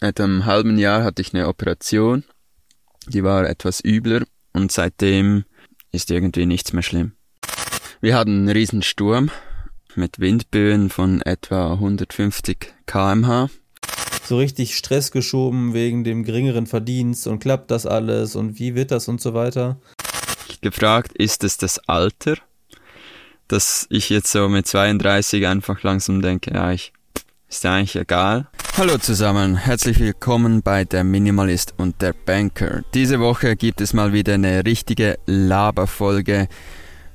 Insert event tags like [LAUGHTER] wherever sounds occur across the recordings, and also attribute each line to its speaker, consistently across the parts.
Speaker 1: etwa einem halben Jahr hatte ich eine Operation, die war etwas übler und seitdem ist irgendwie nichts mehr schlimm. Wir hatten einen riesen Sturm mit Windböen von etwa 150 kmh.
Speaker 2: So richtig Stress geschoben wegen dem geringeren Verdienst und klappt das alles und wie wird das und so weiter.
Speaker 1: Gefragt, ist es das Alter, dass ich jetzt so mit 32 einfach langsam denke, ja, ich ist eigentlich egal. Hallo zusammen, herzlich willkommen bei der Minimalist und der Banker. Diese Woche gibt es mal wieder eine richtige Laberfolge.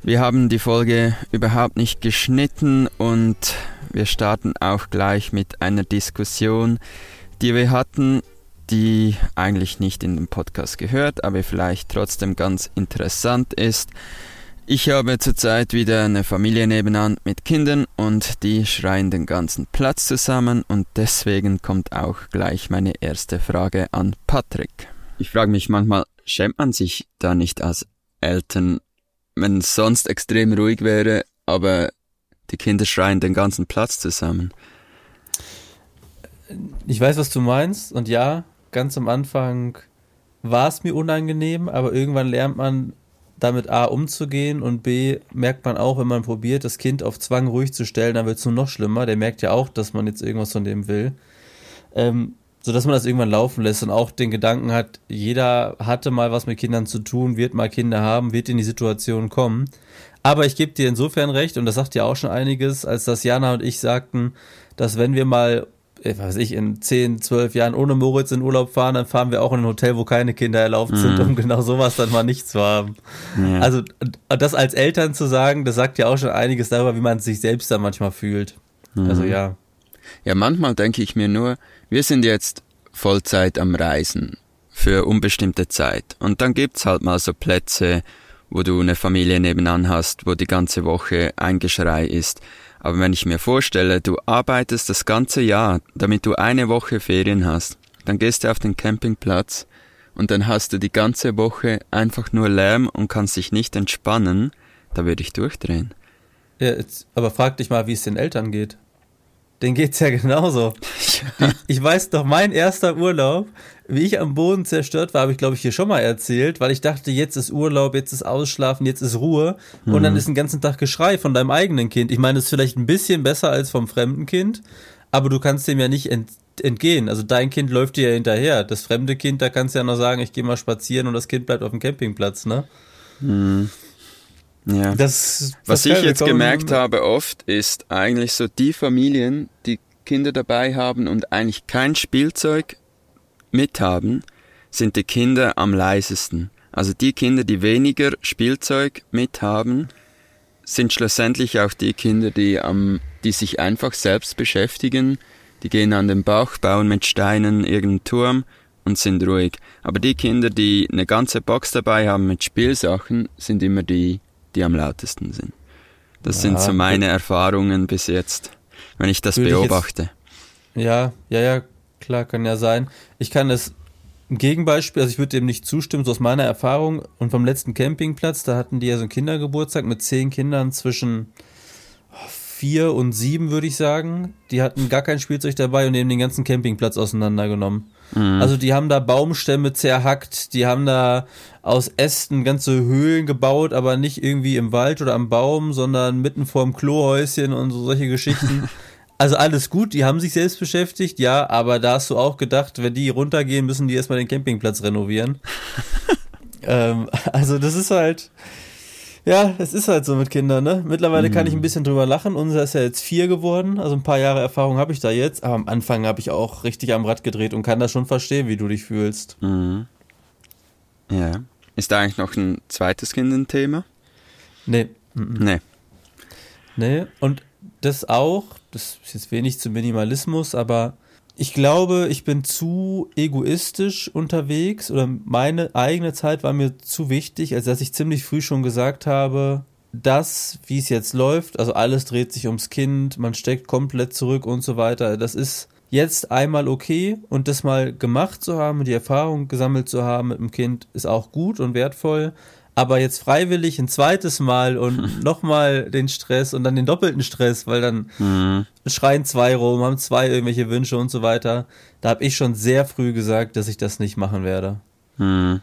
Speaker 1: Wir haben die Folge überhaupt nicht geschnitten und wir starten auch gleich mit einer Diskussion, die wir hatten, die eigentlich nicht in dem Podcast gehört, aber vielleicht trotzdem ganz interessant ist. Ich habe zurzeit wieder eine Familie nebenan mit Kindern und die schreien den ganzen Platz zusammen und deswegen kommt auch gleich meine erste Frage an Patrick. Ich frage mich manchmal, schämt man sich da nicht als Eltern, wenn es sonst extrem ruhig wäre, aber die Kinder schreien den ganzen Platz zusammen?
Speaker 2: Ich weiß, was du meinst und ja, ganz am Anfang war es mir unangenehm, aber irgendwann lernt man damit A umzugehen und B merkt man auch, wenn man probiert, das Kind auf Zwang ruhig zu stellen, dann wird es nur noch schlimmer. Der merkt ja auch, dass man jetzt irgendwas von dem will. Ähm, so dass man das irgendwann laufen lässt und auch den Gedanken hat, jeder hatte mal was mit Kindern zu tun, wird mal Kinder haben, wird in die Situation kommen. Aber ich gebe dir insofern recht, und das sagt ja auch schon einiges, als dass Jana und ich sagten, dass wenn wir mal ich weiß ich, in 10, 12 Jahren ohne Moritz in Urlaub fahren, dann fahren wir auch in ein Hotel, wo keine Kinder erlaubt sind, mhm. um genau sowas dann mal nicht zu haben. Ja. Also das als Eltern zu sagen, das sagt ja auch schon einiges darüber, wie man sich selbst da manchmal fühlt. Mhm. Also ja.
Speaker 1: Ja, manchmal denke ich mir nur, wir sind jetzt Vollzeit am Reisen für unbestimmte Zeit. Und dann gibt's halt mal so Plätze, wo du eine Familie nebenan hast, wo die ganze Woche ein Geschrei ist. Aber wenn ich mir vorstelle, du arbeitest das ganze Jahr, damit du eine Woche Ferien hast, dann gehst du auf den Campingplatz und dann hast du die ganze Woche einfach nur Lärm und kannst dich nicht entspannen, da würde ich durchdrehen.
Speaker 2: Ja, jetzt, aber frag dich mal, wie es den Eltern geht. Den geht's ja genauso. [LAUGHS] Ich weiß doch, mein erster Urlaub, wie ich am Boden zerstört war, habe ich glaube ich hier schon mal erzählt, weil ich dachte, jetzt ist Urlaub, jetzt ist Ausschlafen, jetzt ist Ruhe mhm. und dann mhm. ist den ganzen Tag Geschrei von deinem eigenen Kind. Ich meine, das ist vielleicht ein bisschen besser als vom fremden Kind, aber du kannst dem ja nicht ent entgehen. Also dein Kind läuft dir ja hinterher. Das fremde Kind, da kannst du ja noch sagen, ich gehe mal spazieren und das Kind bleibt auf dem Campingplatz, ne?
Speaker 1: Mhm. Ja. Das, Was ich jetzt gemerkt habe oft, ist eigentlich so die Familien, die Kinder dabei haben und eigentlich kein Spielzeug mithaben, sind die Kinder am leisesten. Also die Kinder, die weniger Spielzeug mithaben, sind schlussendlich auch die Kinder, die am, die sich einfach selbst beschäftigen. Die gehen an den Bach, bauen mit Steinen irgendeinen Turm und sind ruhig. Aber die Kinder, die eine ganze Box dabei haben mit Spielsachen, sind immer die, die am lautesten sind. Das ja, sind so meine Erfahrungen bis jetzt, wenn ich das beobachte.
Speaker 2: Ich jetzt, ja, ja, ja, klar, kann ja sein. Ich kann es ein Gegenbeispiel, also ich würde dem nicht zustimmen, so aus meiner Erfahrung und vom letzten Campingplatz, da hatten die ja so einen Kindergeburtstag mit zehn Kindern zwischen vier und sieben, würde ich sagen. Die hatten gar kein Spielzeug dabei und nehmen den ganzen Campingplatz auseinandergenommen. Mhm. Also die haben da Baumstämme zerhackt, die haben da aus Ästen ganze Höhlen gebaut, aber nicht irgendwie im Wald oder am Baum, sondern mitten vorm Klohäuschen und so solche Geschichten. [LAUGHS] Also alles gut, die haben sich selbst beschäftigt, ja, aber da hast du auch gedacht, wenn die runtergehen, müssen die erstmal den Campingplatz renovieren. [LAUGHS] ähm, also das ist halt, ja, es ist halt so mit Kindern, ne? Mittlerweile mhm. kann ich ein mhm. bisschen drüber lachen. Unser ist ja jetzt vier geworden, also ein paar Jahre Erfahrung habe ich da jetzt, aber am Anfang habe ich auch richtig am Rad gedreht und kann das schon verstehen, wie du dich fühlst.
Speaker 1: Mhm. Ja. Ist da eigentlich noch ein zweites Kind ein Thema?
Speaker 2: Nee.
Speaker 1: Mhm. Nee.
Speaker 2: Nee, und das auch, das ist jetzt wenig zum Minimalismus, aber ich glaube, ich bin zu egoistisch unterwegs oder meine eigene Zeit war mir zu wichtig, als dass ich ziemlich früh schon gesagt habe, das, wie es jetzt läuft, also alles dreht sich ums Kind, man steckt komplett zurück und so weiter, das ist jetzt einmal okay und das mal gemacht zu haben, die Erfahrung gesammelt zu haben mit dem Kind, ist auch gut und wertvoll, aber jetzt freiwillig ein zweites Mal und [LAUGHS] nochmal den Stress und dann den doppelten Stress, weil dann mhm. schreien zwei rum, haben zwei irgendwelche Wünsche und so weiter. Da habe ich schon sehr früh gesagt, dass ich das nicht machen werde. Mhm.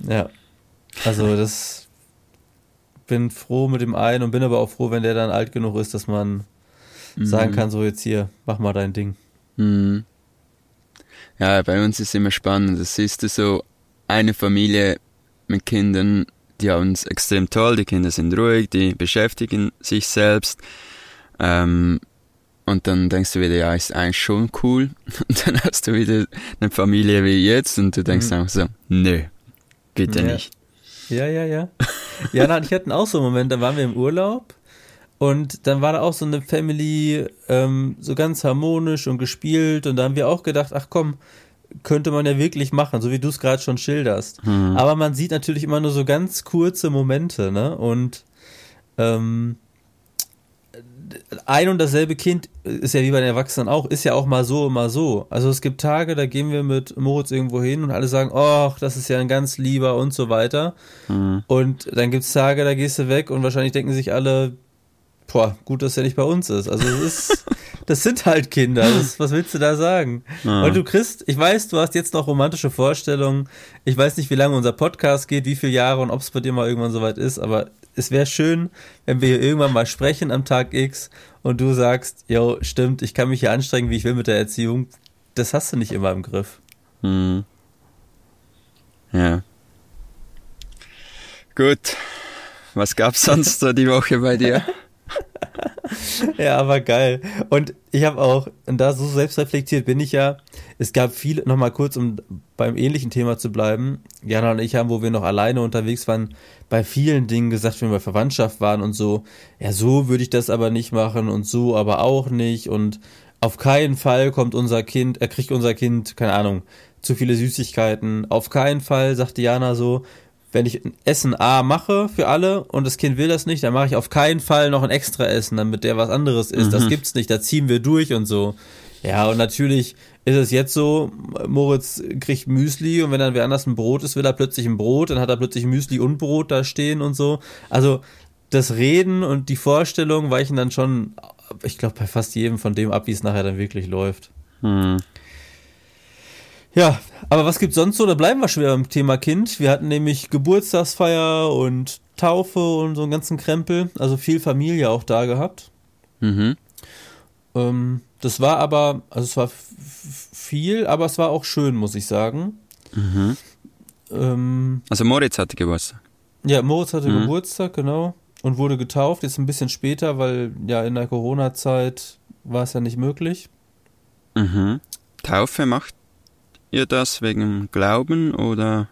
Speaker 2: Ja. Also das bin froh mit dem einen und bin aber auch froh, wenn der dann alt genug ist, dass man mhm. sagen kann, so jetzt hier, mach mal dein Ding. Mhm.
Speaker 1: Ja, bei uns ist immer spannend. Das siehst du so, eine Familie mit Kindern, die haben es extrem toll, die Kinder sind ruhig, die beschäftigen sich selbst. Ähm, und dann denkst du wieder, ja, ist eigentlich schon cool. [LAUGHS] Und dann hast du wieder eine Familie wie jetzt und du denkst mhm. einfach so, nö, bitte
Speaker 2: ja.
Speaker 1: nicht.
Speaker 2: Ja, ja, ja. Ja, nein, ich hatte auch so einen Moment, da waren wir im Urlaub und dann war da auch so eine Family, ähm, so ganz harmonisch und gespielt und da haben wir auch gedacht, ach komm, könnte man ja wirklich machen, so wie du es gerade schon schilderst. Mhm. Aber man sieht natürlich immer nur so ganz kurze Momente, ne? Und ähm, ein und dasselbe Kind ist ja wie bei den Erwachsenen auch, ist ja auch mal so, mal so. Also es gibt Tage, da gehen wir mit Moritz irgendwo hin und alle sagen, ach, das ist ja ein ganz lieber und so weiter. Mhm. Und dann gibt es Tage, da gehst du weg und wahrscheinlich denken sich alle, boah, gut, dass er nicht bei uns ist. Also es ist, [LAUGHS] das sind halt Kinder. Das, was willst du da sagen? Ja. Und du Christ, ich weiß, du hast jetzt noch romantische Vorstellungen. Ich weiß nicht, wie lange unser Podcast geht, wie viele Jahre und ob es bei dir mal irgendwann soweit ist, aber es wäre schön, wenn wir hier irgendwann mal sprechen am Tag X und du sagst, jo, stimmt, ich kann mich hier anstrengen, wie ich will mit der Erziehung. Das hast du nicht immer im Griff. Hm.
Speaker 1: Ja. Gut. Was gab's sonst so die Woche bei dir? [LAUGHS] [LAUGHS]
Speaker 2: ja, aber geil. Und ich habe auch, und da so selbstreflektiert bin ich ja, es gab viele, nochmal kurz, um beim ähnlichen Thema zu bleiben, Jana und ich haben, wo wir noch alleine unterwegs waren, bei vielen Dingen gesagt, wenn wir Verwandtschaft waren und so, ja, so würde ich das aber nicht machen und so aber auch nicht und auf keinen Fall kommt unser Kind, er kriegt unser Kind, keine Ahnung, zu viele Süßigkeiten. Auf keinen Fall, sagt Diana so, wenn ich ein Essen A mache für alle und das Kind will das nicht, dann mache ich auf keinen Fall noch ein extra Essen, damit der was anderes isst. Mhm. Das gibt's nicht, da ziehen wir durch und so. Ja, und natürlich ist es jetzt so, Moritz kriegt Müsli und wenn dann wer anders ein Brot ist, will er plötzlich ein Brot, dann hat er plötzlich Müsli und Brot da stehen und so. Also das Reden und die Vorstellung weichen dann schon, ich glaube, bei fast jedem von dem ab, wie es nachher dann wirklich läuft. Mhm. Ja, aber was gibt's sonst so? Da bleiben wir schon wieder beim Thema Kind. Wir hatten nämlich Geburtstagsfeier und Taufe und so einen ganzen Krempel. Also viel Familie auch da gehabt. Mhm. Ähm, das war aber, also es war viel, aber es war auch schön, muss ich sagen. Mhm.
Speaker 1: Ähm, also Moritz hatte Geburtstag.
Speaker 2: Ja, Moritz hatte mhm. Geburtstag, genau. Und wurde getauft, jetzt ein bisschen später, weil ja in der Corona-Zeit war es ja nicht möglich.
Speaker 1: Mhm. Taufe macht ihr das wegen Glauben oder?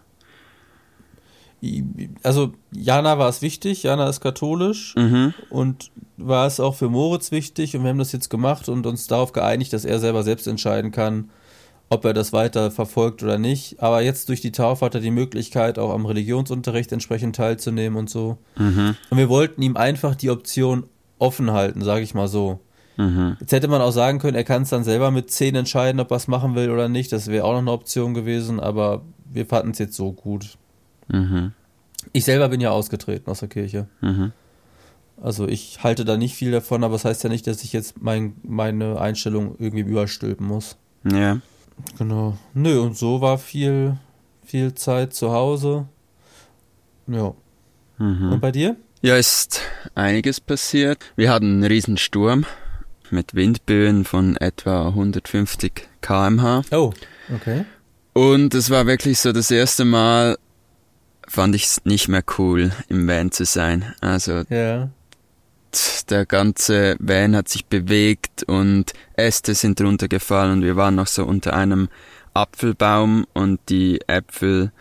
Speaker 2: Also Jana war es wichtig, Jana ist katholisch mhm. und war es auch für Moritz wichtig und wir haben das jetzt gemacht und uns darauf geeinigt, dass er selber selbst entscheiden kann, ob er das weiter verfolgt oder nicht. Aber jetzt durch die Taufe hat er die Möglichkeit, auch am Religionsunterricht entsprechend teilzunehmen und so. Mhm. Und wir wollten ihm einfach die Option offen halten, sage ich mal so. Mhm. Jetzt hätte man auch sagen können, er kann es dann selber mit 10 entscheiden, ob er es machen will oder nicht. Das wäre auch noch eine Option gewesen, aber wir fanden es jetzt so gut. Mhm. Ich selber bin ja ausgetreten aus der Kirche. Mhm. Also ich halte da nicht viel davon, aber das heißt ja nicht, dass ich jetzt mein, meine Einstellung irgendwie überstülpen muss. Ja. Genau. Nö, und so war viel, viel Zeit zu Hause. Ja. Mhm. Und bei dir?
Speaker 1: Ja, ist einiges passiert. Wir hatten einen riesen Sturm mit Windböen von etwa 150 kmh.
Speaker 2: Oh, okay.
Speaker 1: Und es war wirklich so das erste Mal, fand ich es nicht mehr cool, im Van zu sein. Also ja. der ganze Van hat sich bewegt und Äste sind runtergefallen und wir waren noch so unter einem Apfelbaum und die Äpfel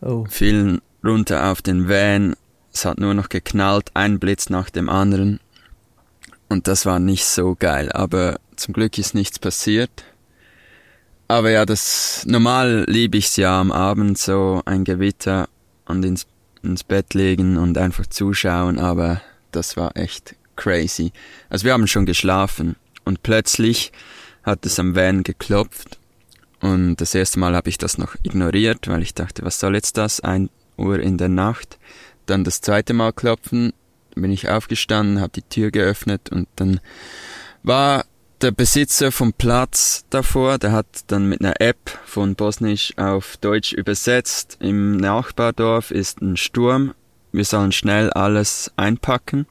Speaker 1: oh. fielen runter auf den Van. Es hat nur noch geknallt, ein Blitz nach dem anderen. Und das war nicht so geil, aber zum Glück ist nichts passiert. Aber ja, das normal liebe ich's ja am Abend so ein Gewitter und ins, ins Bett legen und einfach zuschauen, aber das war echt crazy. Also wir haben schon geschlafen und plötzlich hat es am Van geklopft und das erste Mal habe ich das noch ignoriert, weil ich dachte, was soll jetzt das? Ein Uhr in der Nacht. Dann das zweite Mal klopfen, bin ich aufgestanden, habe die Tür geöffnet und dann war der Besitzer vom Platz davor, der hat dann mit einer App von Bosnisch auf Deutsch übersetzt. Im Nachbardorf ist ein Sturm. Wir sollen schnell alles einpacken.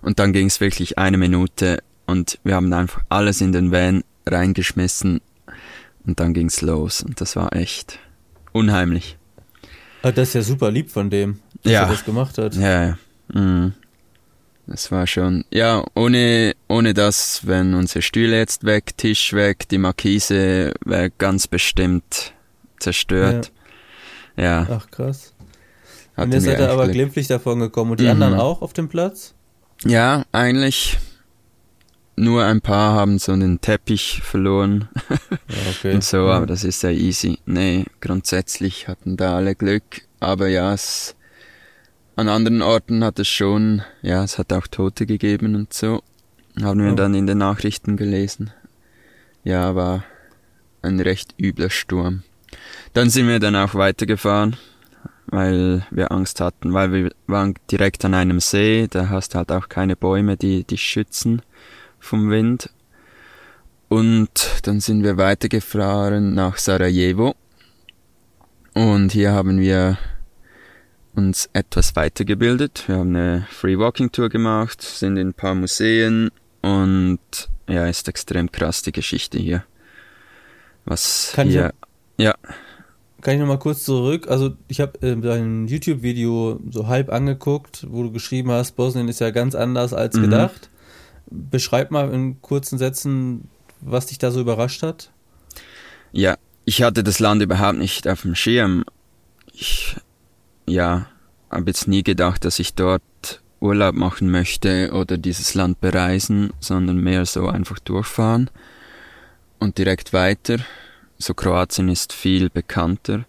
Speaker 1: Und dann ging es wirklich eine Minute und wir haben einfach alles in den Van reingeschmissen und dann ging's los und das war echt unheimlich.
Speaker 2: Ah, das ist ja super lieb von dem, dass
Speaker 1: Ja.
Speaker 2: er das gemacht hat.
Speaker 1: Ja, ja. Mhm. Das war schon, ja, ohne, ohne das, wenn unsere Stühle jetzt weg, Tisch weg, die Markise wäre ganz bestimmt zerstört. Ja,
Speaker 2: Ach krass.
Speaker 1: hatten
Speaker 2: Und seid ihr
Speaker 1: echt
Speaker 2: aber
Speaker 1: Glück.
Speaker 2: glimpflich davon gekommen. Und die
Speaker 1: Mhm.
Speaker 2: anderen auch auf dem Platz?
Speaker 1: Ja, eigentlich nur ein paar haben so einen Teppich verloren
Speaker 2: Ja, [LAUGHS] okay.
Speaker 1: und so,
Speaker 2: Ja.
Speaker 1: aber das ist ja easy. Nee, grundsätzlich hatten da alle Glück, aber ja, es, an anderen Orten hat es schon, ja, es hat auch Tote gegeben und so. Haben wir
Speaker 2: Oh.
Speaker 1: dann in den Nachrichten gelesen. Ja, war ein recht übler Sturm. Dann sind wir dann auch weitergefahren, weil wir Angst hatten, weil wir waren direkt an einem See, da hast halt auch keine Bäume, die dich schützen vom Wind. Und dann sind wir weitergefahren nach Sarajevo. Und hier haben wir uns etwas weitergebildet. Wir haben eine Free Walking Tour gemacht, sind in ein paar Museen und ja, ist extrem krass die Geschichte hier. Was
Speaker 2: Kann ich
Speaker 1: hier, ja,
Speaker 2: Kann ich nochmal kurz zurück? Also ich habe äh, dein YouTube-Video so halb angeguckt, wo du geschrieben hast, Bosnien ist ja ganz anders als
Speaker 1: Mhm.
Speaker 2: gedacht. Beschreib mal in kurzen Sätzen, was dich da so überrascht hat.
Speaker 1: Ja, ich hatte das Land überhaupt nicht auf dem Schirm. Ich, ja, habe jetzt nie gedacht, dass ich dort Urlaub machen möchte oder dieses Land bereisen, sondern mehr so einfach durchfahren und direkt weiter. So Kroatien ist viel bekannter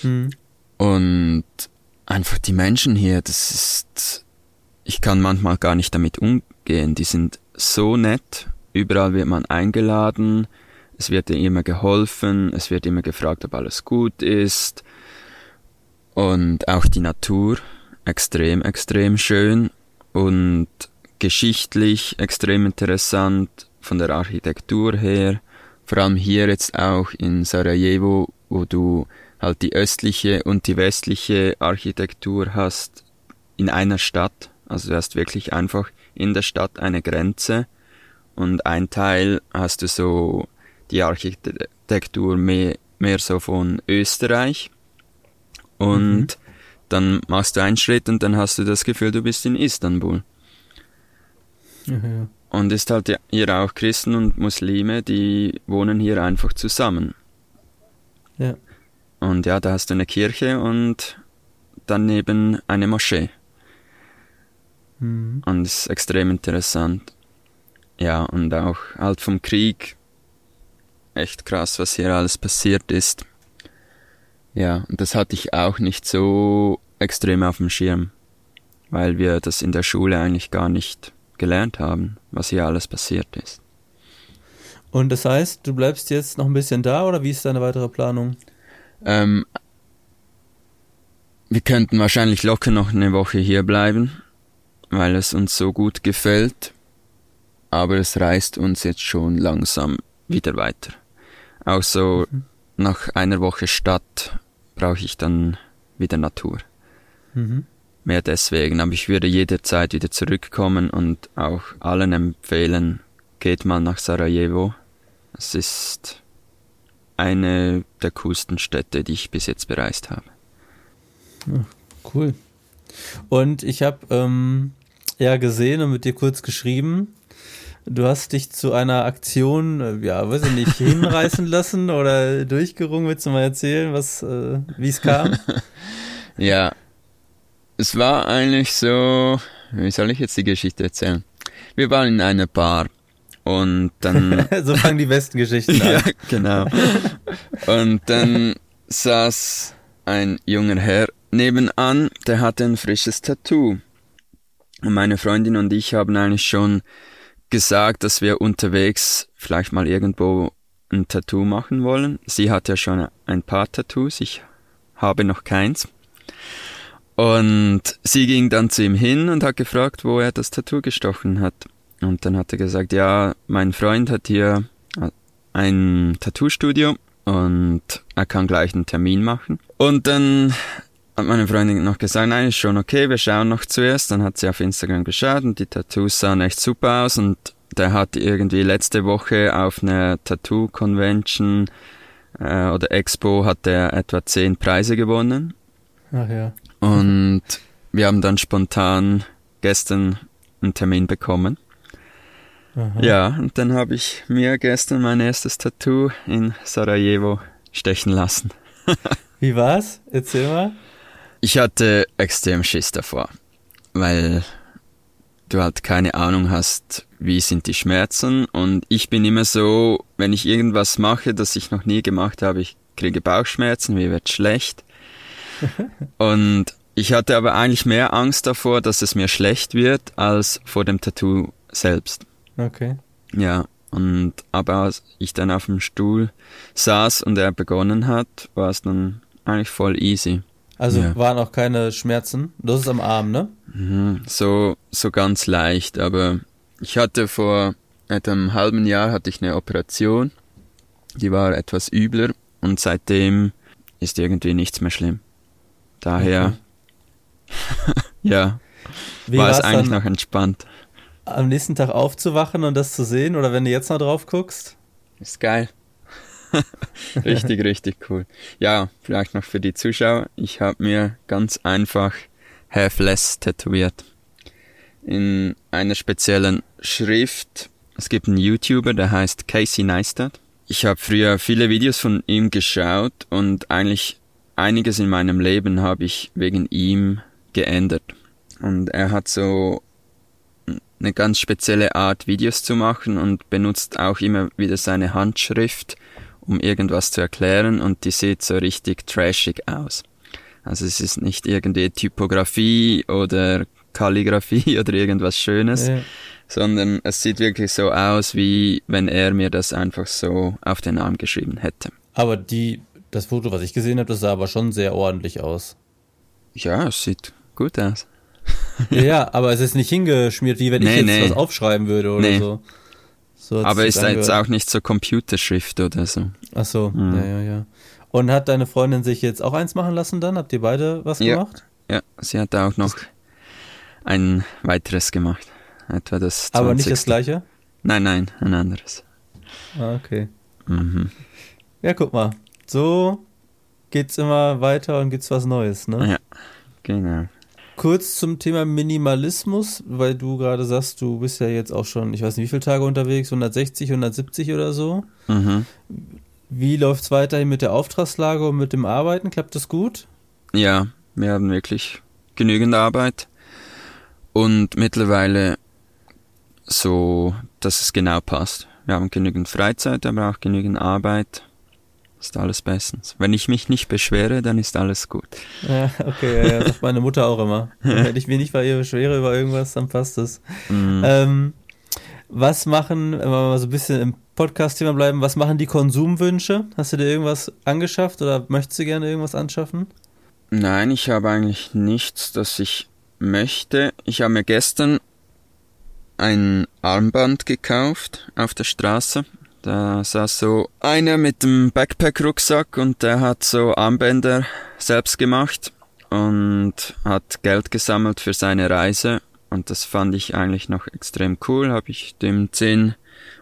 Speaker 2: Hm.
Speaker 1: und einfach die Menschen hier, das ist, ich kann manchmal gar nicht damit umgehen. Die sind so nett. Überall wird man eingeladen. Es wird dir immer geholfen. Es wird immer gefragt, ob alles gut ist. Und auch die Natur. Extrem, extrem schön. Und geschichtlich extrem interessant. Von der Architektur her. Vor allem hier jetzt auch in Sarajevo, wo du halt die östliche und die westliche Architektur hast in einer Stadt. Also du hast wirklich einfach in der Stadt eine Grenze und ein Teil hast du so die Architektur mehr, mehr so von Österreich und dann machst du einen Schritt und dann hast du das Gefühl, du bist in Istanbul.
Speaker 2: Ja.
Speaker 1: Und ist halt ja- hier auch Christen und Muslime, die wohnen hier einfach zusammen.
Speaker 2: Ja.
Speaker 1: Und ja, da hast du eine Kirche und daneben eine Moschee.
Speaker 2: Hm.
Speaker 1: Und es ist extrem interessant. Ja, und auch halt vom Krieg. Echt krass, was hier alles passiert ist. Ja, und das hatte ich auch nicht so extrem auf dem Schirm. Weil wir das in der Schule eigentlich gar nicht gelernt haben, was hier alles passiert ist.
Speaker 2: Und das heißt, du bleibst jetzt noch ein bisschen da oder wie ist deine weitere Planung?
Speaker 1: Ähm, wir könnten wahrscheinlich locker noch eine Woche hier bleiben, weil es uns so gut gefällt. Aber es reißt uns jetzt schon langsam wieder weiter. Auch so nach einer Woche Stadt brauche ich dann wieder Natur.
Speaker 2: Mhm.
Speaker 1: Mehr deswegen, aber ich würde jederzeit wieder zurückkommen und auch allen empfehlen, geht mal nach Sarajevo. Es ist eine der coolsten Städte, die ich bis jetzt bereist habe.
Speaker 2: Cool. Und ich habe ähm, ja gesehen und mit dir kurz geschrieben, du hast dich zu einer Aktion, äh, ja, weiß ich nicht, hinreißen [LAUGHS] lassen oder durchgerungen. Willst du mal erzählen, was, äh, wie es kam? [LAUGHS]
Speaker 1: Ja, es war eigentlich so, wie soll ich jetzt die Geschichte erzählen? Wir waren in einer Bar und dann [LAUGHS]
Speaker 2: so fangen die besten Geschichten an.
Speaker 1: ja, genau. Und dann saß ein junger Herr nebenan, der hatte ein frisches Tattoo. Und meine Freundin und ich haben eigentlich schon gesagt, dass wir unterwegs vielleicht mal irgendwo ein Tattoo machen wollen. Sie hat ja schon ein paar Tattoos, ich habe noch keins. Und sie ging dann zu ihm hin und hat gefragt, wo er das Tattoo gestochen hat. Und dann hat er gesagt, ja, mein Freund hat hier ein Tattoo-Studio und er kann gleich einen Termin machen. Und dann hat meine Freundin noch gesagt, nein, ist schon okay, wir schauen noch zuerst. Dann hat sie auf Instagram geschaut und die Tattoos sahen echt super aus und der hat irgendwie letzte Woche auf einer Tattoo-Convention äh, oder Expo hat er etwa zehn Preise gewonnen.
Speaker 2: Ach ja.
Speaker 1: Und wir haben dann spontan gestern einen Termin bekommen. Aha. Ja, und dann habe ich mir gestern mein erstes Tattoo in Sarajevo stechen lassen. [LAUGHS]
Speaker 2: Wie war's? Erzähl mal.
Speaker 1: Ich hatte extrem Schiss davor, weil du halt keine Ahnung hast, wie sind die Schmerzen und ich bin immer so, wenn ich irgendwas mache, das ich noch nie gemacht habe, ich kriege Bauchschmerzen, mir wird schlecht. [LAUGHS] und ich hatte aber eigentlich mehr Angst davor, dass es mir schlecht wird, als vor dem Tattoo selbst.
Speaker 2: Okay.
Speaker 1: Ja, und aber als ich dann auf dem Stuhl saß und er begonnen hat, war es dann eigentlich voll easy.
Speaker 2: Also ja. waren auch keine Schmerzen. Das ist am Arm, ne?
Speaker 1: Mhm, so, so ganz leicht, aber ich hatte vor einem halben Jahr hatte ich eine Operation, die war etwas übler und seitdem ist irgendwie nichts mehr schlimm. Daher, okay. [LAUGHS] ja, Wie war es eigentlich noch entspannt.
Speaker 2: Am nächsten Tag aufzuwachen und das zu sehen oder wenn du jetzt noch drauf guckst?
Speaker 1: Ist geil. [LAUGHS] richtig, richtig cool. Ja, vielleicht noch für die Zuschauer. Ich habe mir ganz einfach Have Less tätowiert. In einer speziellen Schrift. Es gibt einen YouTuber, der heißt Casey Neistat. Ich habe früher viele Videos von ihm geschaut und eigentlich einiges in meinem Leben habe ich wegen ihm geändert. Und er hat so eine ganz spezielle Art, Videos zu machen und benutzt auch immer wieder seine Handschrift um irgendwas zu erklären und die sieht so richtig trashig aus. Also es ist nicht irgendwie Typografie oder Kalligrafie [LAUGHS] oder irgendwas Schönes, ja. sondern es sieht wirklich so aus, wie wenn er mir das einfach so auf den Arm geschrieben hätte.
Speaker 2: Aber die, das Foto, was ich gesehen habe, das sah aber schon sehr ordentlich aus.
Speaker 1: Ja, es sieht gut aus.
Speaker 2: ja, [LAUGHS] ja, aber es ist nicht hingeschmiert, wie wenn nee, ich jetzt nee. was aufschreiben würde oder nee. so.
Speaker 1: So Aber ist jetzt auch nicht so Computerschrift oder so.
Speaker 2: Ach so, mhm. ja, ja, ja. Und hat deine Freundin sich jetzt auch eins machen lassen dann? Habt ihr beide was
Speaker 1: ja.
Speaker 2: gemacht?
Speaker 1: Ja, sie hat auch noch ein weiteres gemacht. Etwa das 20.
Speaker 2: Aber nicht das gleiche?
Speaker 1: Nein, nein, ein anderes.
Speaker 2: Ah, okay. Mhm. Ja, guck mal. So geht's immer weiter und gibt's was Neues, ne?
Speaker 1: Ja, genau
Speaker 2: kurz zum Thema Minimalismus, weil du gerade sagst, du bist ja jetzt auch schon, ich weiß nicht wie viele Tage unterwegs, 160, 170 oder so. Mhm. Wie läuft es weiterhin mit der Auftragslage und mit dem Arbeiten? Klappt das gut?
Speaker 1: Ja, wir haben wirklich genügend Arbeit und mittlerweile so, dass es genau passt. Wir haben genügend Freizeit, aber auch genügend Arbeit ist alles bestens. Wenn ich mich nicht beschwere, dann ist alles gut.
Speaker 2: Ja, okay, ja, ja, sagt meine Mutter auch immer. [LAUGHS] Wenn ich mich nicht bei ihr beschwere über irgendwas, dann passt es. Mhm. Ähm, was machen, wenn wir mal so ein bisschen im Podcast-Thema bleiben, was machen die Konsumwünsche? Hast du dir irgendwas angeschafft oder möchtest du gerne irgendwas anschaffen?
Speaker 1: Nein, ich habe eigentlich nichts, das ich möchte. Ich habe mir gestern ein Armband gekauft auf der Straße da saß so einer mit dem Backpack-Rucksack und der hat so Armbänder selbst gemacht und hat Geld gesammelt für seine Reise. Und das fand ich eigentlich noch extrem cool. Habe ich dem 10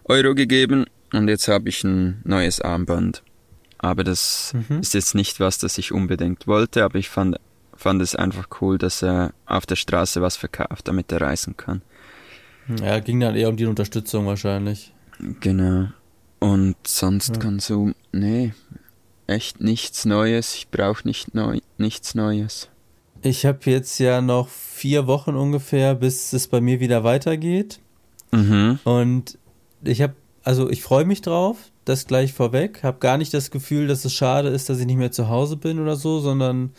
Speaker 1: Euro gegeben und jetzt habe ich ein neues Armband. Aber das mhm. ist jetzt nicht was, das ich unbedingt wollte, aber ich fand, fand es einfach cool, dass er auf der Straße was verkauft, damit er reisen kann.
Speaker 2: Ja, ging dann eher um die Unterstützung wahrscheinlich.
Speaker 1: Genau. Und sonst ja. Konsum, nee, echt nichts Neues. Ich brauche nicht neu, nichts Neues.
Speaker 2: Ich habe jetzt ja noch vier Wochen ungefähr, bis es bei mir wieder weitergeht. Mhm. Und ich habe, also ich freue mich drauf, das gleich vorweg. Habe gar nicht das Gefühl, dass es schade ist, dass ich nicht mehr zu Hause bin oder so, sondern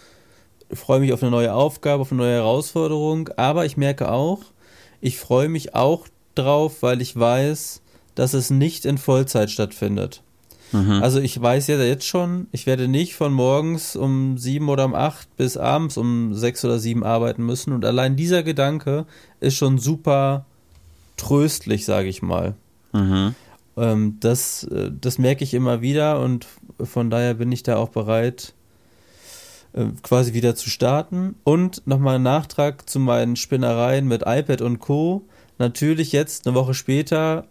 Speaker 2: freue mich auf eine neue Aufgabe, auf eine neue Herausforderung. Aber ich merke auch, ich freue mich auch drauf, weil ich weiß, dass es nicht in Vollzeit stattfindet. Mhm. Also ich weiß ja jetzt schon, ich werde nicht von morgens um sieben oder um acht bis abends um sechs oder sieben arbeiten müssen. Und allein dieser Gedanke ist schon super tröstlich, sage ich mal. Mhm. Ähm, das, äh, das merke ich immer wieder und von daher bin ich da auch bereit, äh, quasi wieder zu starten. Und nochmal ein Nachtrag zu meinen Spinnereien mit iPad und Co. Natürlich jetzt, eine Woche später,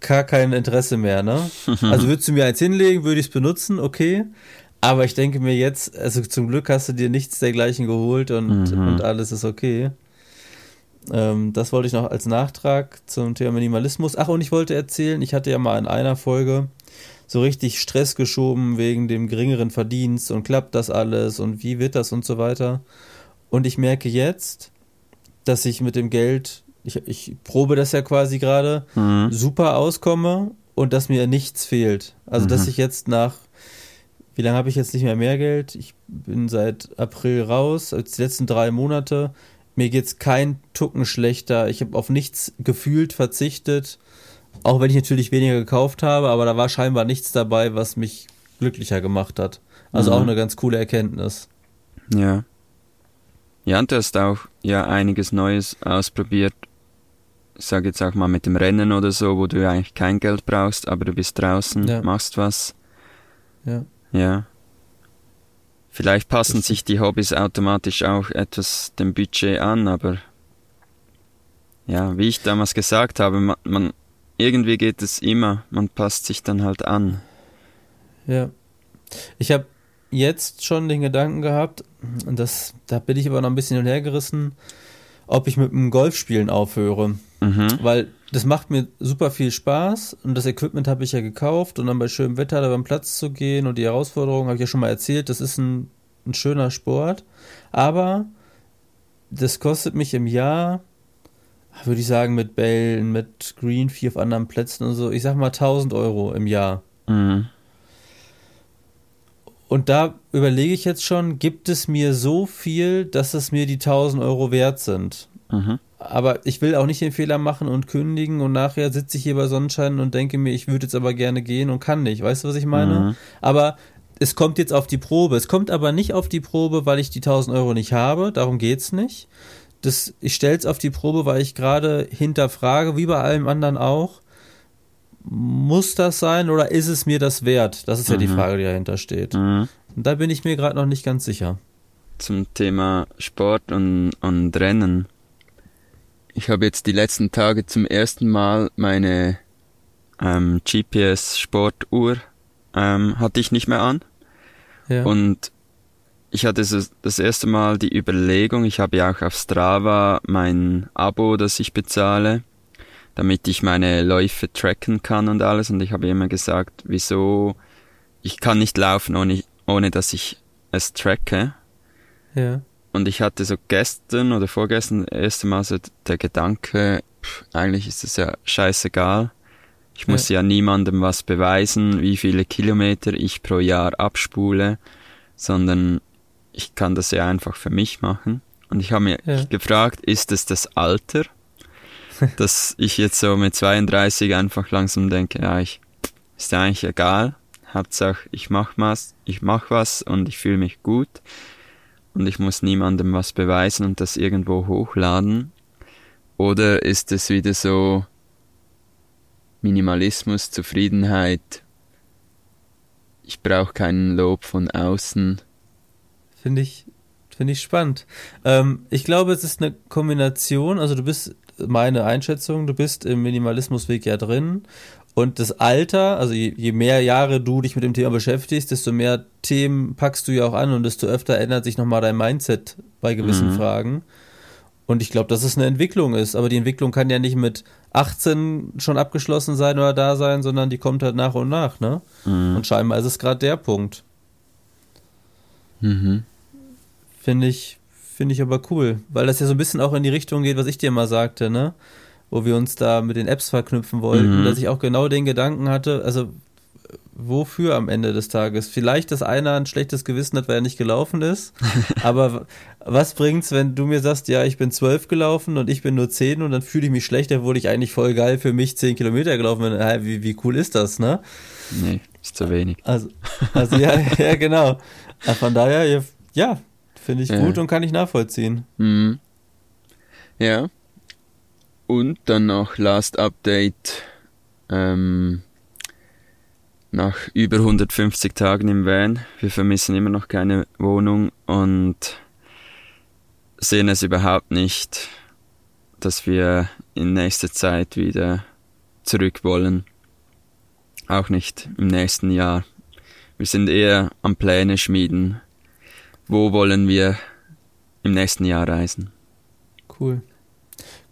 Speaker 2: gar kein Interesse mehr, ne? [LAUGHS] Also würdest du mir eins hinlegen, würde ich es benutzen, okay. Aber ich denke mir jetzt, also zum Glück hast du dir nichts dergleichen geholt und, mhm. und alles ist okay. Ähm, das wollte ich noch als Nachtrag zum Thema Minimalismus. Ach, und ich wollte erzählen, ich hatte ja mal in einer Folge so richtig Stress geschoben wegen dem geringeren Verdienst und klappt das alles und wie wird das und so weiter. Und ich merke jetzt, dass ich mit dem Geld, ich, ich probe das ja quasi gerade, mhm. super auskomme und dass mir nichts fehlt. Also, mhm. dass ich jetzt nach, wie lange habe ich jetzt nicht mehr mehr Geld? Ich bin seit April raus, als die letzten drei Monate. Mir geht es kein Tucken schlechter. Ich habe auf nichts gefühlt verzichtet. Auch wenn ich natürlich weniger gekauft habe, aber da war scheinbar nichts dabei, was mich glücklicher gemacht hat. Also mhm. auch eine ganz coole Erkenntnis.
Speaker 1: Ja. Ja, und du hast auch ja einiges Neues ausprobiert. Ich sage jetzt auch mal mit dem Rennen oder so, wo du eigentlich kein Geld brauchst, aber du bist draußen, ja. machst was.
Speaker 2: Ja.
Speaker 1: Ja. Vielleicht passen sich die Hobbys automatisch auch etwas dem Budget an, aber ja, wie ich damals gesagt habe, man, man irgendwie geht es immer, man passt sich dann halt an.
Speaker 2: Ja. Ich habe jetzt schon den Gedanken gehabt, und das, da bin ich aber noch ein bisschen hin und her gerissen, ob ich mit dem Golfspielen aufhöre. Mhm. Weil das macht mir super viel Spaß und das Equipment habe ich ja gekauft und dann bei schönem Wetter da beim Platz zu gehen und die Herausforderung habe ich ja schon mal erzählt, das ist ein, ein schöner Sport. Aber das kostet mich im Jahr würde ich sagen, mit Bällen, mit Green Fee auf anderen Plätzen und so, ich sag mal 1000 Euro im Jahr. Mhm. Und da überlege ich jetzt schon, gibt es mir so viel, dass es mir die 1000 Euro wert sind? Mhm. Aber ich will auch nicht den Fehler machen und kündigen und nachher sitze ich hier bei Sonnenschein und denke mir, ich würde jetzt aber gerne gehen und kann nicht. Weißt du, was ich meine? Mhm. Aber es kommt jetzt auf die Probe. Es kommt aber nicht auf die Probe, weil ich die 1000 Euro nicht habe. Darum geht es nicht, das, ich stelle es auf die Probe, weil ich gerade hinterfrage, wie bei allem anderen auch, muss das sein oder ist es mir das wert? Das ist mhm. ja die mhm. Frage, die dahinter steht. Mhm. Und da bin ich mir gerade noch nicht ganz sicher.
Speaker 1: Zum Thema Sport und, und Rennen. Ich habe jetzt die letzten Tage zum ersten Mal meine ähm, GPS-Sportuhr ähm, hatte ich nicht mehr an. Ja. Und ich hatte so das erste Mal die Überlegung, ich habe ja auch auf Strava mein Abo, das ich bezahle, damit ich meine Läufe tracken kann und alles. Und ich habe immer gesagt, wieso, ich kann nicht laufen, ohne, ohne dass ich es tracke.
Speaker 2: Ja.
Speaker 1: Und ich hatte so gestern oder vorgestern das erste Mal so der Gedanke, pff, eigentlich ist es ja scheißegal. Ich muss ja. ja niemandem was beweisen, wie viele Kilometer ich pro Jahr abspule, sondern ich kann das ja einfach für mich machen. Und ich habe mir ja. gefragt, ist es das Alter, [LAUGHS] dass ich jetzt so mit 32 einfach langsam denke, ja, ich, ist ja eigentlich egal. Hauptsache, ich mach was, ich mach was und ich fühle mich gut. Und ich muss niemandem was beweisen und das irgendwo hochladen. Oder ist es wieder so Minimalismus, Zufriedenheit? Ich brauche keinen Lob von außen
Speaker 2: Finde ich, finde ich spannend. Ähm, ich glaube, es ist eine Kombination. Also du bist, meine Einschätzung, du bist im Minimalismusweg ja drin. Und das Alter, also je, je, mehr Jahre du dich mit dem Thema beschäftigst, desto mehr Themen packst du ja auch an und desto öfter ändert sich nochmal dein Mindset bei gewissen mhm. Fragen. Und ich glaube, dass es eine Entwicklung ist. Aber die Entwicklung kann ja nicht mit 18 schon abgeschlossen sein oder da sein, sondern die kommt halt nach und nach, ne? Mhm. Und scheinbar ist es gerade der Punkt. Mhm. Finde ich, finde ich aber cool, weil das ja so ein bisschen auch in die Richtung geht, was ich dir mal sagte, ne? Wo wir uns da mit den Apps verknüpfen wollten, mhm. dass ich auch genau den Gedanken hatte, also wofür am Ende des Tages? Vielleicht, dass einer ein schlechtes Gewissen hat, weil er nicht gelaufen ist. [LAUGHS] aber was bringt's, wenn du mir sagst, ja, ich bin zwölf gelaufen und ich bin nur zehn und dann fühle ich mich schlecht, obwohl ich eigentlich voll geil für mich zehn Kilometer gelaufen bin. Wie, wie cool ist das, ne?
Speaker 1: Nee, ist zu wenig.
Speaker 2: Also, also ja, [LAUGHS] ja, genau. Von daher, ja, finde ich ja. gut und kann ich nachvollziehen.
Speaker 1: Mhm. Ja. Und dann noch Last Update. Ähm, nach über 150 Tagen im Van. Wir vermissen immer noch keine Wohnung und sehen es überhaupt nicht, dass wir in nächster Zeit wieder zurück wollen. Auch nicht im nächsten Jahr. Wir sind eher am Pläne schmieden. Wo wollen wir im nächsten Jahr reisen?
Speaker 2: Cool.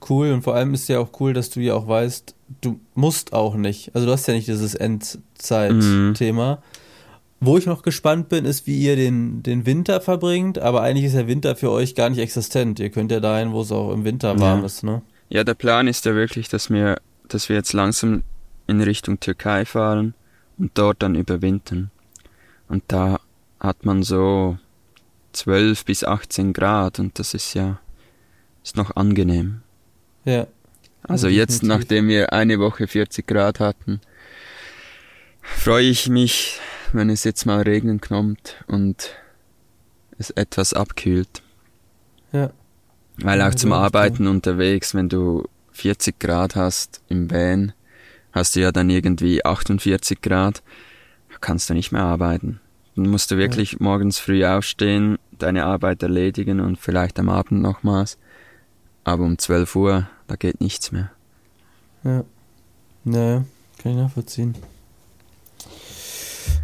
Speaker 2: Cool und vor allem ist ja auch cool, dass du ja auch weißt, du musst auch nicht. Also du hast ja nicht dieses Endzeit-Thema. Mhm. Wo ich noch gespannt bin, ist, wie ihr den, den Winter verbringt, aber eigentlich ist der Winter für euch gar nicht existent. Ihr könnt ja dahin, wo es auch im Winter warm
Speaker 1: ja.
Speaker 2: ist, ne?
Speaker 1: Ja, der Plan ist ja wirklich, dass wir, dass wir jetzt langsam in Richtung Türkei fahren und dort dann überwintern. Und da hat man so 12 bis 18 Grad und das ist ja ist noch angenehm.
Speaker 2: Ja.
Speaker 1: Also jetzt, nachdem wir eine Woche 40 Grad hatten, freue ich mich, wenn es jetzt mal regnen kommt und es etwas abkühlt.
Speaker 2: Ja.
Speaker 1: Weil auch zum Arbeiten unterwegs, wenn du 40 Grad hast im Van, hast du ja dann irgendwie 48 Grad, kannst du nicht mehr arbeiten. Dann musst du wirklich ja. morgens früh aufstehen, deine Arbeit erledigen und vielleicht am Abend nochmals. Aber um 12 Uhr, da geht nichts mehr.
Speaker 2: Ja. Naja, kann ich nachvollziehen.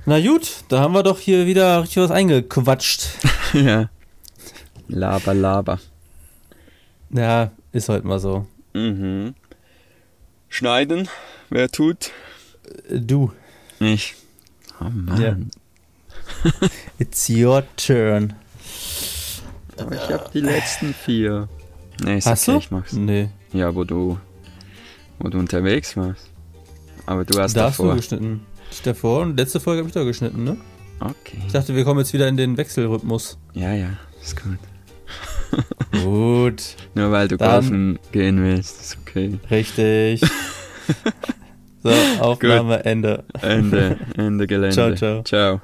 Speaker 2: Na gut, da haben wir doch hier wieder richtig was eingequatscht. [LAUGHS]
Speaker 1: ja. Laber, laber.
Speaker 2: Ja, ist halt mal so.
Speaker 1: Mhm. Schneiden, wer tut?
Speaker 2: Äh, du.
Speaker 1: Ich. Oh Mann. Yeah. [LAUGHS]
Speaker 2: It's your turn.
Speaker 1: Aber ich habe die letzten vier. Nee, ist
Speaker 2: Hast
Speaker 1: okay,
Speaker 2: du?
Speaker 1: ich mach's.
Speaker 2: Nee.
Speaker 1: Ja, wo du, wo du unterwegs warst. Aber du hast
Speaker 2: da
Speaker 1: davor.
Speaker 2: hast du geschnitten. Ich davor und letzte Folge habe ich da geschnitten, ne?
Speaker 1: Okay.
Speaker 2: Ich dachte, wir kommen jetzt wieder in den Wechselrhythmus.
Speaker 1: Ja, ja, ist gut. [LAUGHS]
Speaker 2: gut.
Speaker 1: Nur weil du
Speaker 2: Dann-
Speaker 1: golfen gehen willst, ist okay.
Speaker 2: Richtig. [LAUGHS] so, Aufnahme, Ende.
Speaker 1: Ende, [LAUGHS] Ende Gelände.
Speaker 2: Ciao, ciao.
Speaker 1: Ciao.